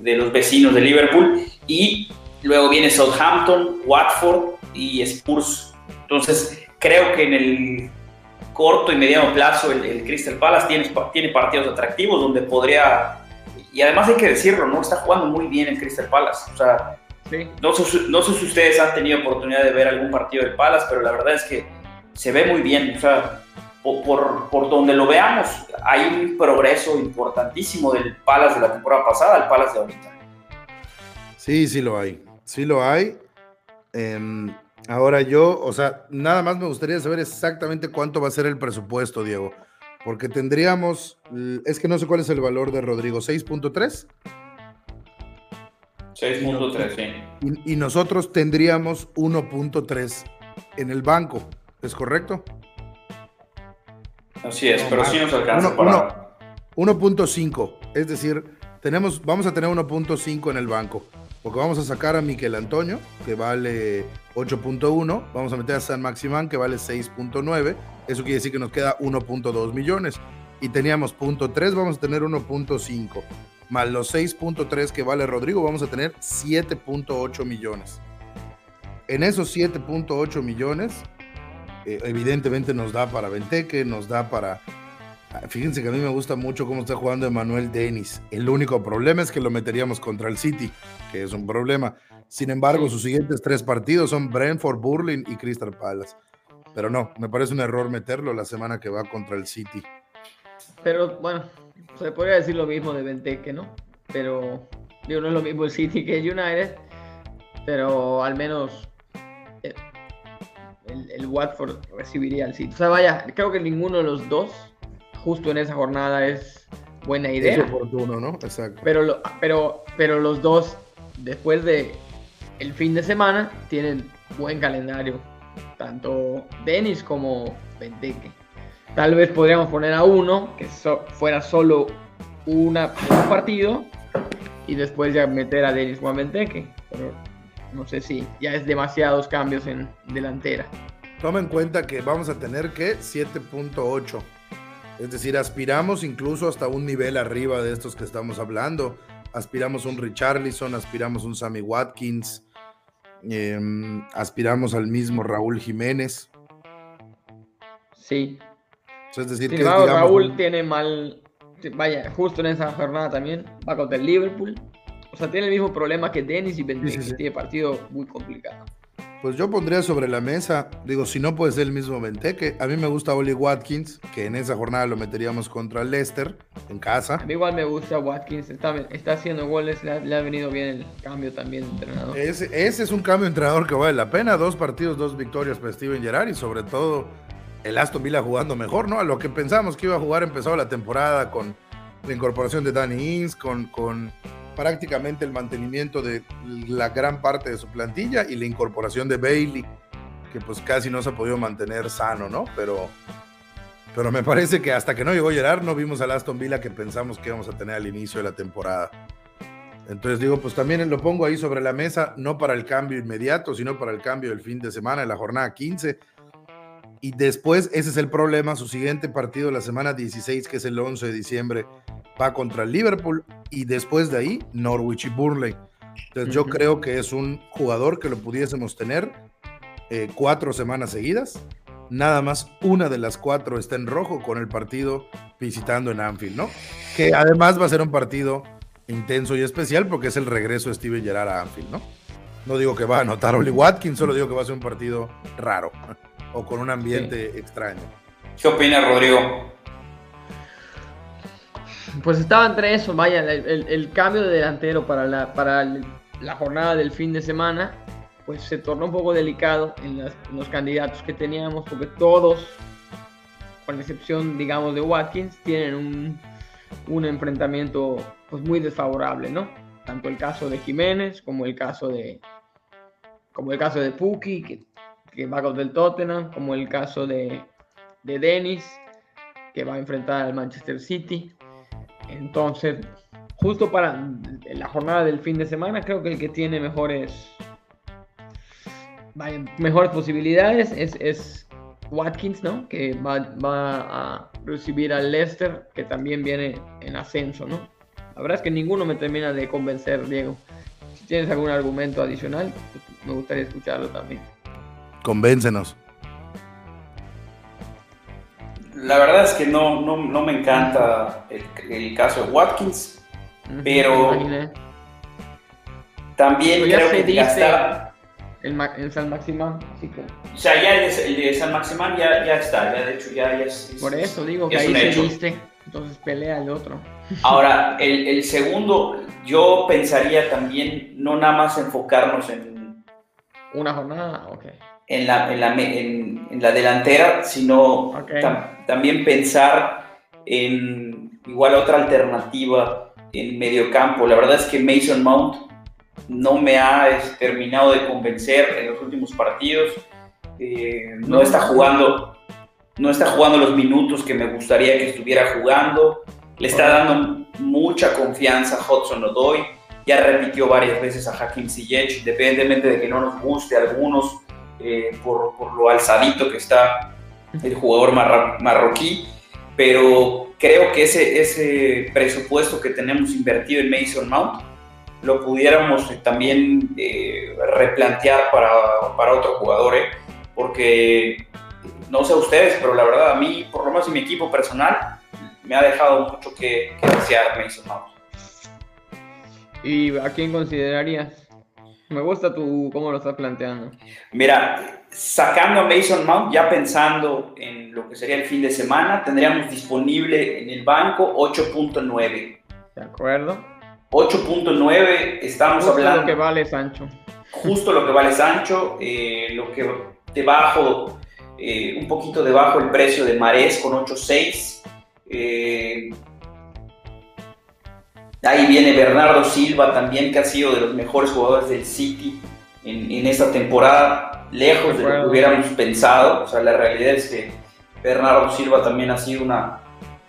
Speaker 3: de los vecinos de Liverpool, y luego viene Southampton, Watford y Spurs. Entonces, creo que en el corto y mediano plazo el, el Crystal Palace tiene, tiene partidos atractivos donde podría y además hay que decirlo, ¿no? Está jugando muy bien en Crystal Palace. O sea, no, sé, no, sé, si ustedes han tenido oportunidad de ver algún partido del Palace, pero la verdad es que se ve muy bien. O sea, por, por, donde lo veamos, hay un progreso importantísimo del Palas de la temporada pasada al Palas de ahorita.
Speaker 1: Sí, sí lo hay. Sí lo hay. Em, ahora yo, o sea, nada más me gustaría saber exactamente cuánto va a ser el presupuesto, Diego. Porque tendríamos, es que no sé cuál es el valor de Rodrigo, 6.3.
Speaker 3: 6.3, sí.
Speaker 1: Y, y nosotros tendríamos 1.3 en el banco, ¿es correcto?
Speaker 3: Así es, pero sí nos alcanza para...
Speaker 1: 1.5, es decir, tenemos, vamos a tener 1.5 en el banco, porque vamos a sacar a Miquel Antonio, que vale 8.1, vamos a meter a San Maximán, que vale 6.9, eso quiere decir que nos queda 1.2 millones, y teníamos punto 3, vamos a tener 1.5, más los 6.3 que vale Rodrigo, vamos a tener 7.8 millones. En esos 7.8 millones, eh, evidentemente nos da para Venteque, nos da para... Ah, fíjense que a mí me gusta mucho cómo está jugando Emanuel Dennis. El único problema es que lo meteríamos contra el City, que es un problema. Sin embargo, sus siguientes tres partidos son Brentford, Burling y Crystal Palace. Pero no, me parece un error meterlo la semana que va contra el City.
Speaker 2: Pero bueno, se podría decir lo mismo de Venteque, ¿no? Pero digo, no es lo mismo el City que el United, pero al menos el, Watford recibiría al City. O sea, vaya, creo que ninguno de los dos, justo en esa jornada, es buena idea. Es
Speaker 1: oportuno, ¿no? Exacto.
Speaker 2: Pero, pero, pero los dos, después de el fin de semana, tienen buen calendario. Tanto Denis como Benteke. Tal vez podríamos poner a uno que fuera solo una, un partido y después ya meter a Denis o a Benteke. Pero no sé si ya es demasiados cambios en delantera.
Speaker 1: Toma en cuenta que vamos a tener que 7.8. Es decir, aspiramos incluso hasta un nivel arriba de estos que estamos hablando. Aspiramos un Richarlison, aspiramos un Sammy Watkins, em, aspiramos al mismo Raúl Jiménez.
Speaker 2: Sí.
Speaker 1: es decir,
Speaker 2: que Raúl tiene mal, vaya, justo en esa jornada también, va contra el Liverpool o sea, tiene el mismo problema que Dennis y Benteke, tiene partido muy complicado.
Speaker 1: Pues yo pondría sobre la mesa, digo, si no puede ser el mismo Benteke, a mí me gusta Oli Watkins, que en esa jornada lo meteríamos contra Leicester, en casa.
Speaker 2: A mí igual me gusta Watkins, está, está haciendo goles, le ha, venido bien el cambio también de entrenador.
Speaker 1: Ese, ese, es un cambio de entrenador que vale la pena, dos partidos, dos victorias para Steven Gerrard y sobre todo el Aston Villa jugando mejor, ¿no? A lo que pensamos que iba a jugar empezó la temporada con la incorporación de Danny Ings, con... con prácticamente el mantenimiento de la gran parte de su plantilla y la incorporación de Bailey, que pues casi no se ha podido mantener sano, ¿no? Pero, pero me parece que hasta que no llegó Gerard no vimos al Aston Villa que pensamos que íbamos a tener al inicio de la temporada. Entonces digo, pues también lo pongo ahí sobre la mesa, no para el cambio inmediato, sino para el cambio del fin de semana, en la jornada 15. Y después, ese es el problema, su siguiente partido, la semana 16, que es el 11 de diciembre, va contra el Liverpool y después de ahí Norwich y Burnley. Entonces yo creo que es un jugador que lo pudiésemos tener eh, cuatro semanas seguidas. Nada más una de las cuatro está en rojo con el partido visitando en Anfield, ¿no? Que además va a ser un partido intenso y especial porque es el regreso de Steven Gerrard a Anfield, ¿no? No digo que va a anotar Oli Watkins, solo digo que va a ser un partido raro o con un ambiente extraño.
Speaker 3: ¿Qué opina Rodrigo?
Speaker 2: Pues estaba entre eso, vaya, el, cambio de delantero para, la, para la jornada del fin de semana, pues se tornó un poco delicado en, los candidatos que teníamos, porque todos, con excepción, digamos, de Watkins, tienen un, un enfrentamiento pues muy desfavorable, ¿no? Tanto el caso de Jiménez como el caso de como el caso de Puki, que, que va contra el Tottenham, como el caso de, de Dennis, que va a enfrentar al Manchester City. Entonces, justo para la jornada del fin de semana, creo que el que tiene mejores, mejores posibilidades es, Watkins, ¿no? Que va, a recibir al Leicester, que también viene en ascenso, ¿no? La verdad es que ninguno me termina de convencer, Diego. Si tienes algún argumento adicional, me gustaría escucharlo también.
Speaker 1: Convéncenos.
Speaker 3: La verdad es que no, no, no me encanta el, caso de Watkins, pero también creo que gastar,
Speaker 2: el, San Maximán, así que...
Speaker 3: O sea, ya el de, San Maximán ya, ya, está, ya de hecho ya, es,
Speaker 2: Por eso digo que ahí se viste, entonces pelea el otro.
Speaker 3: Ahora, el, el, segundo, yo pensaría también no nada más enfocarnos en...
Speaker 2: Una jornada, ok.
Speaker 3: En la, en la, en, en la delantera, sino también pensar en igual otra alternativa en medio campo. La verdad es que Mason Mount no me ha este, terminado de convencer en los últimos partidos. Eh, no está jugando, no está jugando los minutos que me gustaría que estuviera jugando. Le está dando mucha confianza a Hudson Odoy. Ya repitió varias veces a Hakim Ziyech, independientemente de que no nos guste a algunos eh, por, por, lo alzadito que está el jugador marroquí. Pero creo que ese, ese presupuesto que tenemos invertido en Mason Mount lo pudiéramos también eh, replantear para, para, otro jugador, ¿eh? porque no sé ustedes, pero la verdad a mí, por lo menos en mi equipo personal, me ha dejado mucho que, que desear Mason Mount.
Speaker 2: ¿Y a quién considerarías? Me gusta tu cómo lo estás planteando.
Speaker 3: Mira, sacando a Mason Mount, ya pensando en lo que sería el fin de semana, tendríamos disponible en el banco 8.9.
Speaker 2: De acuerdo.
Speaker 3: 8.9, estamos hablando.
Speaker 2: Justo lo que vale Sancho.
Speaker 3: Justo lo que vale Sancho, eh, lo que debajo, eh, un poquito debajo el precio de Marés con 8.6. Eh, ahí viene Bernardo Silva también, que ha sido de los mejores jugadores del City en, en esta temporada, lejos de lo que hubiéramos pensado. O sea, la realidad es que Bernardo Silva también ha sido una,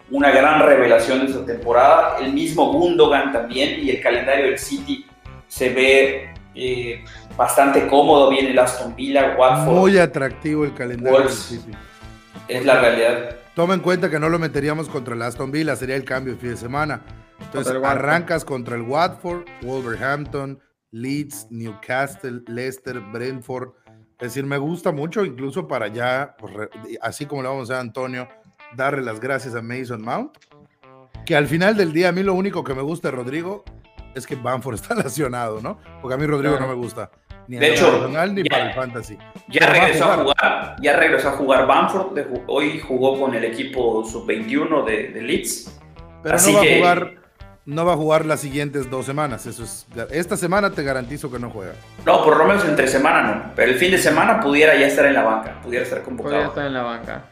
Speaker 3: una gran revelación de esta temporada. El mismo Gundogan también y el calendario del City se ve eh, bastante cómodo. Viene el Aston Villa, Watford.
Speaker 1: Muy atractivo el calendario del City.
Speaker 3: Es la realidad.
Speaker 1: Toma en cuenta que no lo meteríamos contra el Aston Villa, sería el cambio de fin de semana. Entonces arrancas contra el Watford, Wolverhampton, Leeds, Newcastle, Leicester, Brentford. Es decir, me gusta mucho, incluso para ya, pues, así como le vamos a Antonio, darle las gracias a Mason Mount. Que al final del día, a mí lo único que me gusta de Rodrigo es que Bamford está lesionado, ¿no? Porque a mí Rodrigo no me gusta.
Speaker 3: Ni de hecho, ni para el fantasy. Ya regresó a, jugar. ya regresó a jugar Bamford. hoy jugó con el equipo sub-21 de, Leeds.
Speaker 1: Pero no va a jugar. No va a jugar las siguientes dos semanas. Eso es, esta semana te garantizo que no juega.
Speaker 3: No, por lo menos entre semana no. Pero el fin de semana pudiera ya estar en la banca. Pudiera estar convocado.
Speaker 2: Pudiera estar en la banca.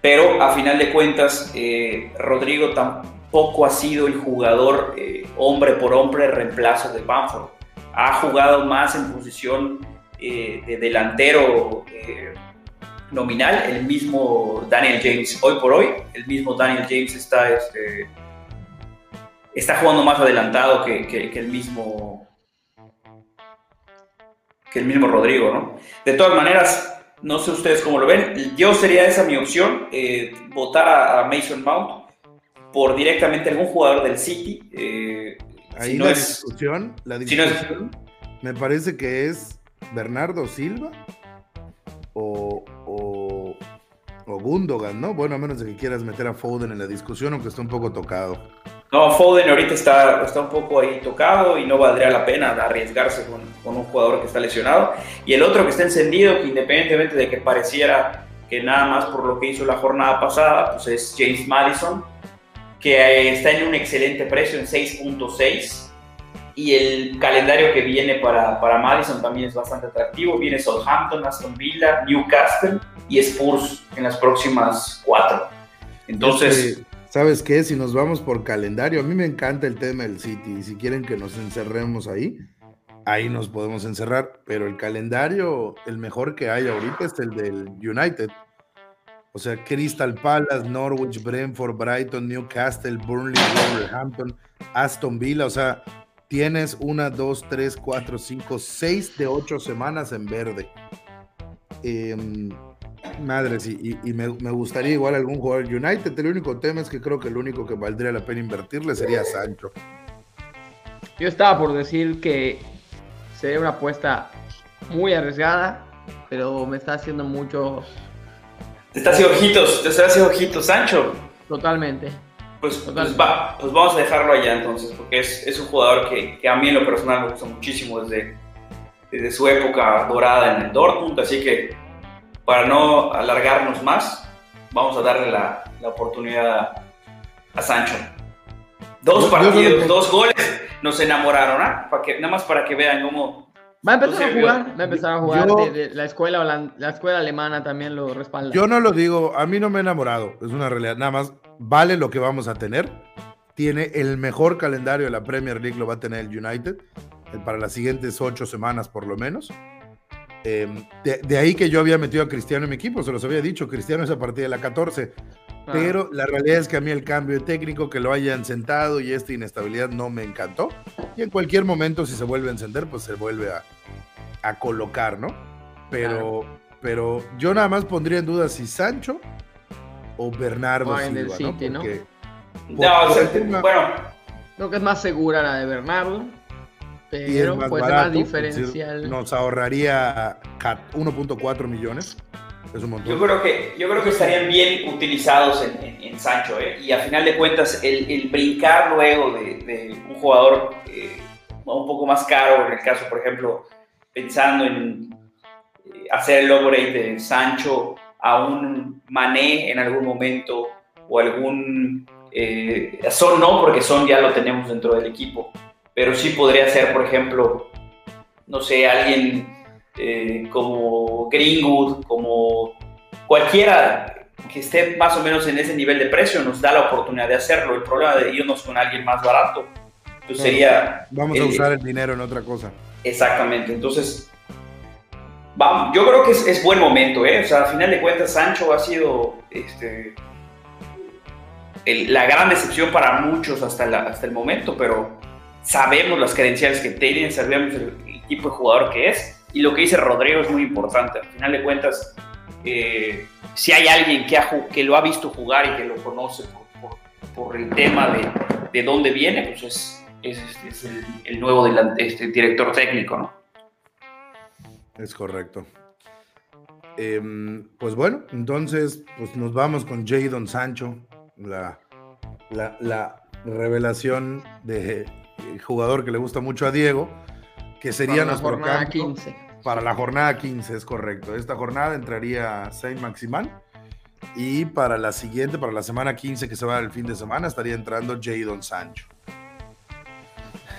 Speaker 3: Pero a final de cuentas, eh, Rodrigo tampoco ha sido el jugador eh, hombre por hombre reemplazo de Bamford. Ha jugado más en posición eh, de delantero nominal. El mismo Daniel James, hoy por hoy, el mismo Daniel James está, este, está jugando más adelantado que, que el mismo que el mismo Rodrigo, ¿no? De todas maneras, no sé ustedes cómo lo ven. Yo sería esa mi opción, eh, votar a, Mason Mount por directamente algún jugador del City.
Speaker 1: Eh, Ahí la, discusión, la discusión, me parece que es Bernardo Silva o, o, o, Gundogan, ¿no? Bueno, a menos de que quieras meter a Foden en la discusión, aunque está un poco tocado.
Speaker 3: No, Foden ahorita está, está un poco ahí tocado y no valdría la pena arriesgarse con, un jugador que está lesionado. Y el otro que está encendido, que independientemente de que pareciera que nada más por lo que hizo la jornada pasada, pues es James Madison, que está en un excelente precio en 6.6. Y el calendario que viene para, para Madison también es bastante atractivo. Viene Southampton, Aston Villa, Newcastle y Spurs en las próximas cuatro. Entonces...
Speaker 1: ¿Sabes qué? Si nos vamos por calendario, a mí me encanta el tema del City y si quieren que nos encerremos ahí, ahí nos podemos encerrar, pero el calendario, el mejor que hay ahorita es el del United. O sea, Crystal Palace, Norwich, Brentford, Brighton, Newcastle, Burnley, Wolverhampton, Aston Villa. O sea, tienes una, dos, tres, cuatro, cinco, seis de ocho semanas en verde. Eh, Madre, sí, y, me, gustaría igual algún jugador United. El único tema es que creo que el único que valdría la pena invertirle sería Sancho.
Speaker 2: Yo estaba por decir que sería una apuesta muy arriesgada, pero me está haciendo mucho.
Speaker 3: Te está haciendo ojitos, te está haciendo ojitos, Sancho.
Speaker 2: Totalmente.
Speaker 3: Pues, pues, va, pues vamos a dejarlo allá entonces, porque es, un jugador que, que, a mí en lo personal me gusta muchísimo desde, desde su época dorada en el Dortmund, así que para no alargarnos más, vamos a darle la, la oportunidad a Sancho. Dos partidos, dos goles, nos enamoraron, ¿ah? Para que, nada más para que vean cómo...
Speaker 2: Va a empezar a jugar, va a empezar a jugar. la, escuela, la escuela alemana también lo respalda.
Speaker 1: Yo no lo digo, a mí no me he enamorado, es una realidad. Nada más vale lo que vamos a tener. Tiene el mejor calendario de la Premier League, lo va a tener el United eh, para las siguientes ocho semanas por lo menos. Em, de, ahí que yo había metido a Cristiano en mi equipo, se los había dicho, Cristiano es a partir de la 14. Pero la realidad es que a mí el cambio de técnico, que lo hayan sentado y esta inestabilidad no me encantó. Y en cualquier momento, si se vuelve a encender, pues se vuelve a, colocar, ¿no? Pero, pero yo nada más pondría en duda si Sancho o Bernardo
Speaker 2: Silva, ¿no? bueno. Creo que es más segura la de Bernardo. Pero pues más diferencial.
Speaker 1: Nos ahorraría 1.4 millones.
Speaker 3: Yo creo que, yo creo que estarían bien utilizados en, Sancho, ¿eh? y a final de cuentas el, brincar luego de, un jugador eh, un poco más caro, en el caso, por ejemplo, pensando en eh, hacer el upgrade de Sancho a un Mané en algún momento, o algún... Son no, porque Son ya lo tenemos dentro del equipo, pero sí podría ser, por ejemplo, no sé, alguien eh, como Greenwood, como cualquiera que esté más o menos en ese nivel de precio, nos da la oportunidad de hacerlo. El problema de irnos con alguien más barato, pues sería...
Speaker 1: Vamos a usar el dinero en otra cosa.
Speaker 3: Exactamente, entonces... Vamos, yo creo que es, buen momento, ¿eh? O sea, al final de cuentas, Sancho ha sido este, la gran decepción para muchos hasta, hasta el momento, pero sabemos las credenciales que tiene, sabemos el tipo de jugador que es y lo que dice Rodrigo es muy importante. Al final de cuentas, eh, si hay alguien que, lo ha visto jugar y que lo conoce por, el tema de, de, dónde viene, pues es, es, el, nuevo este, director técnico, ¿no?
Speaker 1: Es correcto. Em, pues bueno, entonces pues nos vamos con Jadon Sancho, la, la revelación de jugador que le gusta mucho a Diego que sería
Speaker 2: para la jornada 15.
Speaker 1: Para la jornada 15, es correcto. Esta jornada entraría Saint Maximan. Y para la siguiente, para la semana 15 que se va el fin de semana, estaría entrando Jadon Sancho.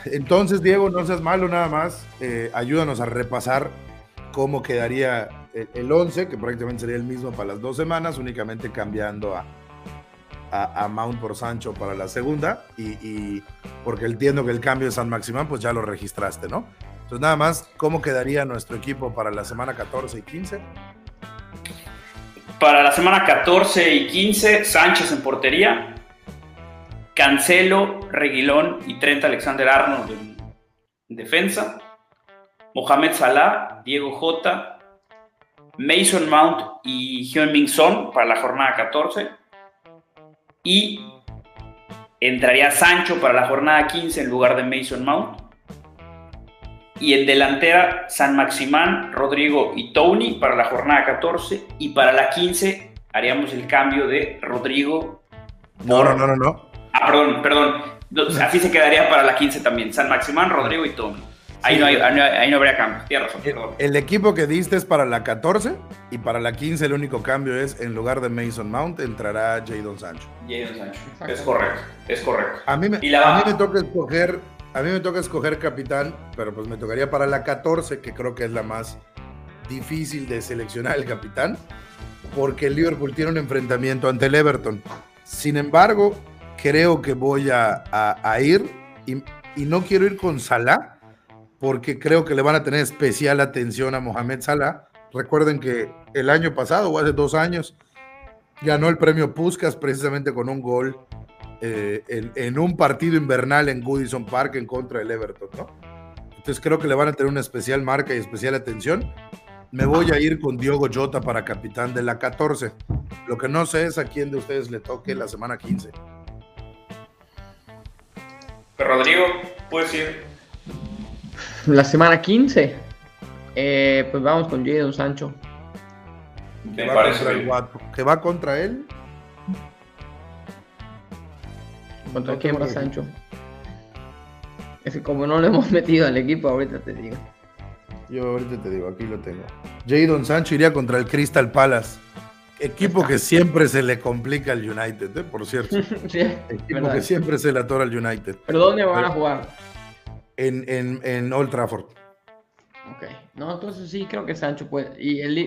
Speaker 1: Entonces, Diego, no seas malo nada más. Eh, ayúdanos a repasar cómo quedaría el, 11, que prácticamente sería el mismo para las dos semanas, únicamente cambiando a, a, Mount por Sancho para la segunda. Y, y, porque entiendo que el cambio de San Maximán, pues ya lo registraste, ¿no? Entonces, nada más, ¿cómo quedaría nuestro equipo para la semana 14 y 15?
Speaker 3: Para la semana 14 y 15, Sánchez en portería, Cancelo, Reguilón y Trent Alexander Arnold en, defensa, Mohamed Salah, Diego Jota, Mason Mount y Hyun-Min Son para la jornada 14 y entraría Sancho para la jornada 15 en lugar de Mason Mount y en delantera, San Maximán, Rodrigo y Tony para la jornada 14. Y para la 15 haríamos el cambio de Rodrigo.
Speaker 1: No, no, no, no.
Speaker 3: Ah, perdón, perdón. Así se quedaría para la 15 también. San Maximán, Rodrigo y Tony. Ahí, no, ahí no habría cambio. Tienes razón.
Speaker 1: El, equipo que diste es para la 14 y para la 15 el único cambio es en lugar de Mason Mount entrará Jadon Sancho.
Speaker 3: Jadon Sancho. Es correcto. Es correcto.
Speaker 1: A mí me, a mí me toca escoger a mí me toca escoger capitán, pero pues me tocaría para la 14, que creo que es la más difícil de seleccionar el capitán, porque el Liverpool tiene un enfrentamiento ante el Everton. Sin embargo, creo que voy a, ir y, no quiero ir con Salah, porque creo que le van a tener especial atención a Mohamed Salah. Recuerden que el año pasado o hace dos años ganó el premio Puskas precisamente con un gol eh, en, un partido invernal en Goodison Park en contra del Everton, ¿no? Entonces creo que le van a tener una especial marca y especial atención. Me voy a ir con Diogo Jota para capitán de la 14. Lo que no sé es a quién de ustedes le toque la semana 15.
Speaker 3: Pero Rodrigo, puedes ir.
Speaker 2: La semana 15. Eh, pues vamos con Jadon Sancho.
Speaker 1: Me parece. que va contra él.
Speaker 2: ¿Contra quién va Sancho? Es que como no lo hemos metido al equipo, ahorita te digo.
Speaker 1: Yo ahorita te digo, aquí lo tengo. Jadon Sancho iría contra el Crystal Palace. Equipo que siempre se le complica al United, ¿eh? por cierto. sí, Equipo que siempre se le atora al United.
Speaker 2: ¿Pero dónde van a jugar?
Speaker 1: En, en, en, Old Trafford.
Speaker 2: Ok. No, entonces sí, creo que Sancho puede. Y el,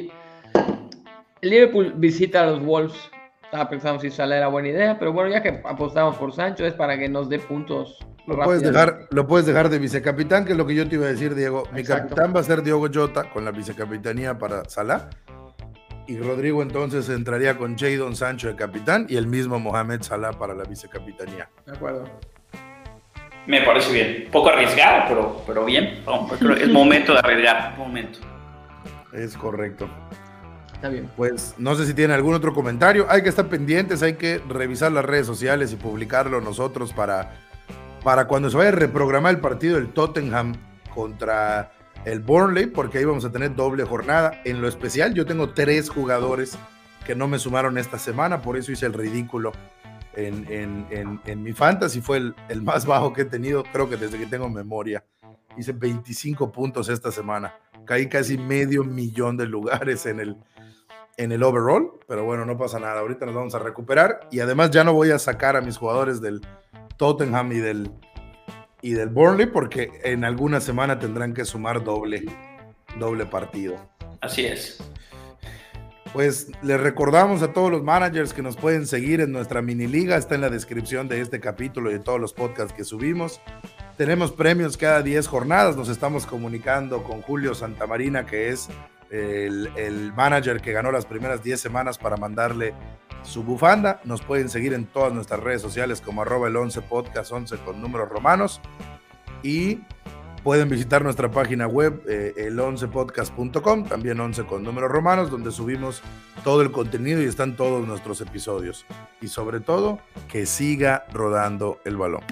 Speaker 2: el Liverpool visita a los Wolves. Estaba pensando si sale era buena idea, pero bueno, ya que apostamos por Sancho es para que nos dé puntos.
Speaker 1: Lo puedes, dejar, lo puedes dejar de vicecapitán, que es lo que yo te iba a decir, Diego. Mi capitán va a ser Diogo Jota con la vicecapitanía para Salah. Y Rodrigo entonces entraría con Jadon Sancho de capitán y el mismo Mohamed Salah para la vicecapitanía.
Speaker 2: De acuerdo.
Speaker 3: Me parece bien. Poco arriesgado, pero, pero bien. es momento de arriesgar. Momento.
Speaker 1: Es correcto.
Speaker 2: Está bien.
Speaker 1: Pues no sé si tiene algún otro comentario. Hay que estar pendientes, hay que revisar las redes sociales y publicarlo nosotros para, para cuando se vaya a reprogramar el partido del Tottenham contra el Burnley, porque ahí vamos a tener doble jornada. En lo especial, yo tengo tres jugadores que no me sumaron esta semana, por eso hice el ridículo en, mi fantasy. Fue el, el, más bajo que he tenido, creo que desde que tengo memoria. Hice 25 puntos esta semana. Caí casi medio millón de lugares en el, en el overall, pero bueno, no pasa nada. Ahorita nos vamos a recuperar y además ya no voy a sacar a mis jugadores del Tottenham y del, y del Burnley porque en alguna semana tendrán que sumar doble, doble partido.
Speaker 3: Así es.
Speaker 1: Pues les recordamos a todos los managers que nos pueden seguir en nuestra mini liga, está en la descripción de este capítulo y de todos los podcasts que subimos. Tenemos premios cada 10 jornadas, nos estamos comunicando con Julio Santamarina, que es el, el manager que ganó las primeras 10 semanas para mandarle su bufanda. Nos pueden seguir en todas nuestras redes sociales como arroba el 11 podcast 11 con números romanos. Y pueden visitar nuestra página web eh, el 11podcast.com, también 11 con números romanos, donde subimos todo el contenido y están todos nuestros episodios. Y sobre todo, que siga rodando el balón.